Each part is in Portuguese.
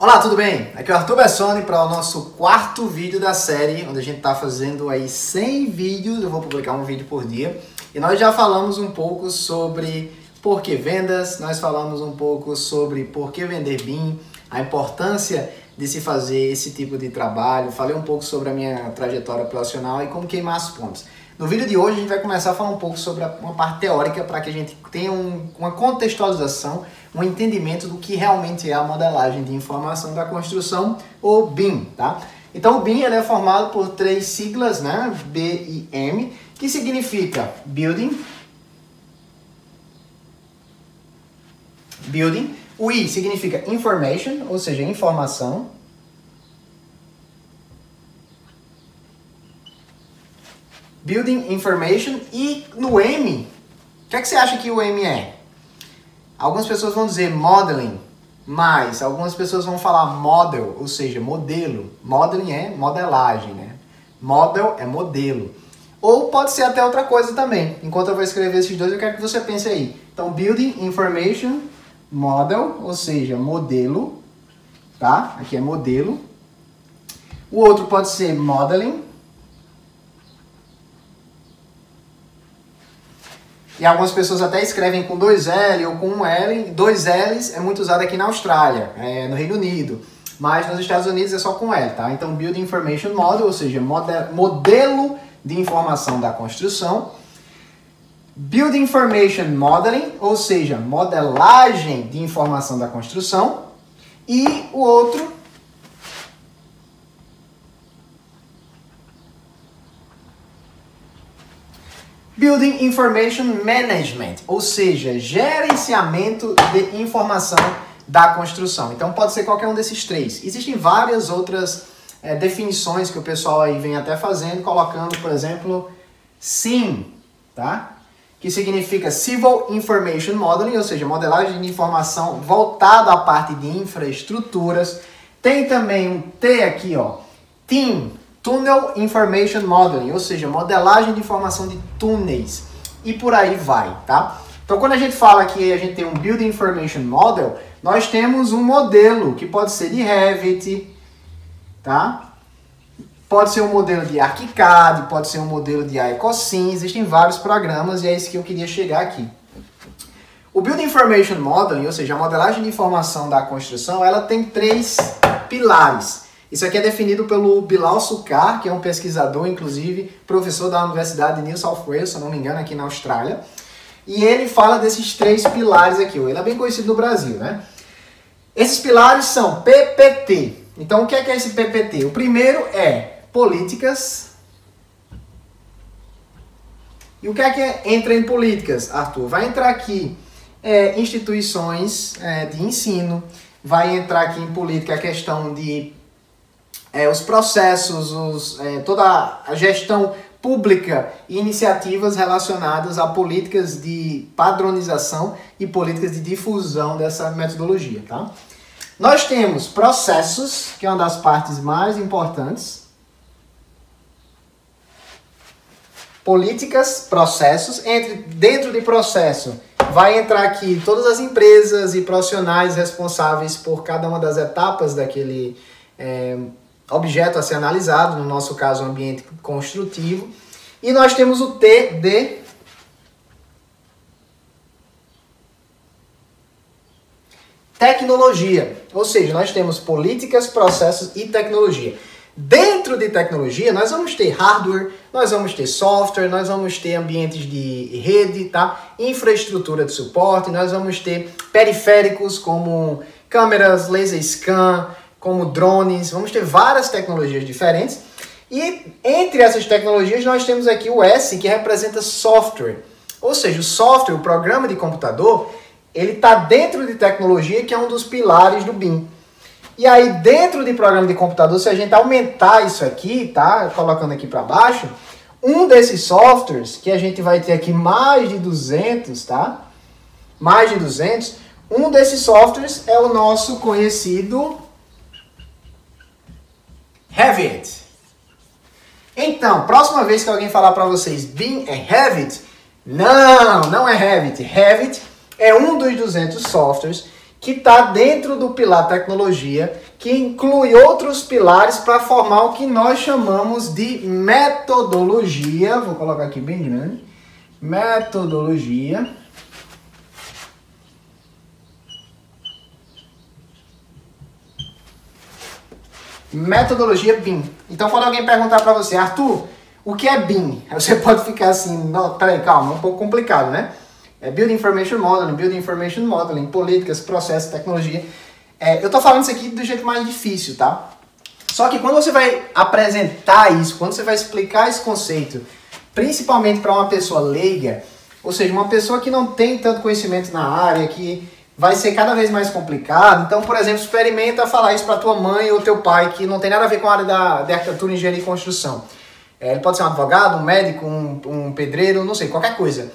Olá, tudo bem? Aqui é o Arthur Bessoni para o nosso quarto vídeo da série, onde a gente está fazendo aí 100 vídeos, eu vou publicar um vídeo por dia. E nós já falamos um pouco sobre por que vendas, nós falamos um pouco sobre por que vender BIM, a importância de se fazer esse tipo de trabalho, falei um pouco sobre a minha trajetória profissional e como queimar as pontes. No vídeo de hoje a gente vai começar a falar um pouco sobre uma parte teórica para que a gente tenha um, uma contextualização, um entendimento do que realmente é a modelagem de informação da construção, ou BIM, tá? Então o BIM ele é formado por três siglas, né? B e M, que significa Building, Building, o I significa Information, ou seja, informação, Building Information e no M, o que, é que você acha que o M é? Algumas pessoas vão dizer modeling, mas algumas pessoas vão falar model, ou seja, modelo. Modeling é modelagem, né? Model é modelo. Ou pode ser até outra coisa também. Enquanto eu vou escrever esses dois, eu quero que você pense aí. Então, Building Information Model, ou seja, modelo, tá? Aqui é modelo. O outro pode ser Modeling, E algumas pessoas até escrevem com dois L ou com um L. Dois L's é muito usado aqui na Austrália, é, no Reino Unido. Mas nos Estados Unidos é só com L, tá? Então, Build Information Model, ou seja, modelo de informação da construção. Build Information Modeling, ou seja, modelagem de informação da construção. E o outro Building Information Management, ou seja, gerenciamento de informação da construção. Então pode ser qualquer um desses três. Existem várias outras é, definições que o pessoal aí vem até fazendo, colocando, por exemplo, SIM, tá? Que significa Civil Information Modeling, ou seja, modelagem de informação voltada à parte de infraestruturas. Tem também um T aqui, ó, TIM, Tunnel Information Modeling, ou seja, modelagem de informação de túneis e por aí vai, tá? Então, quando a gente fala que a gente tem um Building Information Model, nós temos um modelo que pode ser de Revit, tá? Pode ser um modelo de ArchiCAD, pode ser um modelo de Ecosym, existem vários programas e é isso que eu queria chegar aqui. O Building Information Modeling, ou seja, a modelagem de informação da construção, ela tem três pilares. Isso aqui é definido pelo Bilal Sukar, que é um pesquisador, inclusive, professor da Universidade de New South Wales, se não me engano, aqui na Austrália. E ele fala desses três pilares aqui. Ele é bem conhecido no Brasil, né? Esses pilares são PPT. Então, o que é, que é esse PPT? O primeiro é políticas. E o que é que é, entra em políticas, Arthur? Vai entrar aqui é, instituições é, de ensino, vai entrar aqui em política a questão de é, os processos, os, é, toda a gestão pública e iniciativas relacionadas a políticas de padronização e políticas de difusão dessa metodologia. Tá? Nós temos processos, que é uma das partes mais importantes. Políticas, processos. Entre, dentro de processo, vai entrar aqui todas as empresas e profissionais responsáveis por cada uma das etapas daquele é, objeto a ser analisado, no nosso caso, um ambiente construtivo. E nós temos o T de tecnologia, ou seja, nós temos políticas, processos e tecnologia. Dentro de tecnologia, nós vamos ter hardware, nós vamos ter software, nós vamos ter ambientes de rede, tá? infraestrutura de suporte, nós vamos ter periféricos como câmeras, laser scan, como drones, vamos ter várias tecnologias diferentes. E entre essas tecnologias nós temos aqui o S, que representa software. Ou seja, o software, o programa de computador, ele está dentro de tecnologia, que é um dos pilares do BIM. E aí, dentro de programa de computador, se a gente aumentar isso aqui, tá? Colocando aqui para baixo, um desses softwares, que a gente vai ter aqui mais de 200, tá? Mais de 200. Um desses softwares é o nosso conhecido Revit. Então, próxima vez que alguém falar para vocês BIM é Revit, não, não é Revit. Revit é um dos 200 softwares que está dentro do pilar tecnologia, que inclui outros pilares para formar o que nós chamamos de metodologia. Vou colocar aqui bem grande. Metodologia. Metodologia BIM. Então, quando alguém perguntar para você, Arthur, o que é BIM? Você pode ficar assim, não, peraí, calma, é um pouco complicado, né? É Building Information Modeling, Building Information Modeling, políticas, processos, tecnologia. É, eu tô falando isso aqui do jeito mais difícil, tá? Só que quando você vai apresentar isso, quando você vai explicar esse conceito, principalmente para uma pessoa leiga, ou seja, uma pessoa que não tem tanto conhecimento na área, que vai ser cada vez mais complicado. Então, por exemplo, experimenta falar isso para tua mãe ou teu pai, que não tem nada a ver com a área da, da arquitetura, engenharia e construção. É, ele pode ser um advogado, um médico, um, um pedreiro, não sei, qualquer coisa.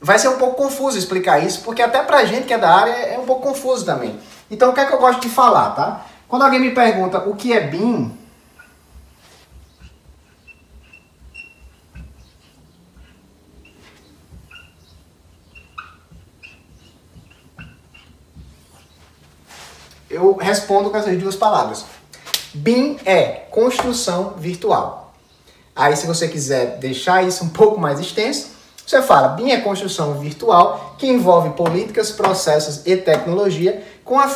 Vai ser um pouco confuso explicar isso, porque até pra gente que é da área é um pouco confuso também. Então, o que é que eu gosto de falar, tá? Quando alguém me pergunta o que é BIM, eu respondo com essas duas palavras. BIM é construção virtual. Aí, se você quiser deixar isso um pouco mais extenso, você fala, BIM é construção virtual que envolve políticas, processos e tecnologia com a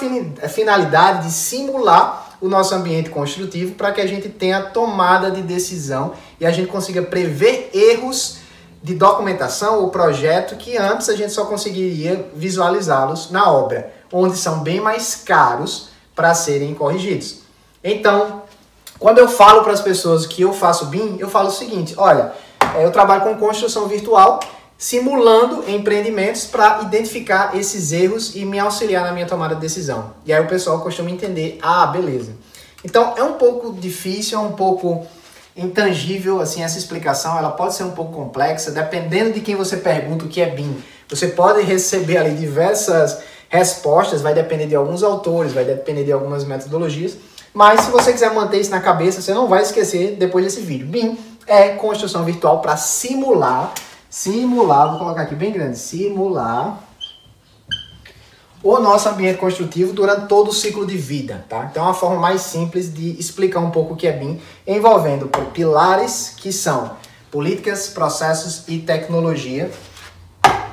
finalidade de simular o nosso ambiente construtivo para que a gente tenha tomada de decisão e a gente consiga prever erros de documentação ou projeto que antes a gente só conseguiria visualizá-los na obra, onde são bem mais caros para serem corrigidos. Então, quando eu falo para as pessoas que eu faço BIM, eu falo o seguinte: olha, é, eu trabalho com construção virtual, simulando empreendimentos para identificar esses erros e me auxiliar na minha tomada de decisão. E aí o pessoal costuma entender, ah, beleza. Então é um pouco difícil, é um pouco intangível assim essa explicação, ela pode ser um pouco complexa, dependendo de quem você pergunta o que é BIM. Você pode receber ali diversas respostas, vai depender de alguns autores, vai depender de algumas metodologias, mas se você quiser manter isso na cabeça, você não vai esquecer depois desse vídeo. BIM é construção virtual para simular, simular, vou colocar aqui bem grande, simular o nosso ambiente construtivo durante todo o ciclo de vida, tá? Então é uma forma mais simples de explicar um pouco o que é BIM, envolvendo pilares que são políticas, processos e tecnologia.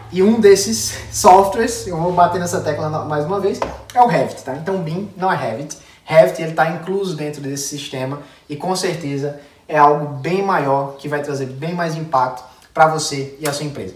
E um desses softwares, eu vou bater nessa tecla mais uma vez, é o Revit, tá? Então BIM não é Revit. Revit ele está incluso dentro desse sistema e com certeza é algo bem maior que vai trazer bem mais impacto para você e a sua empresa.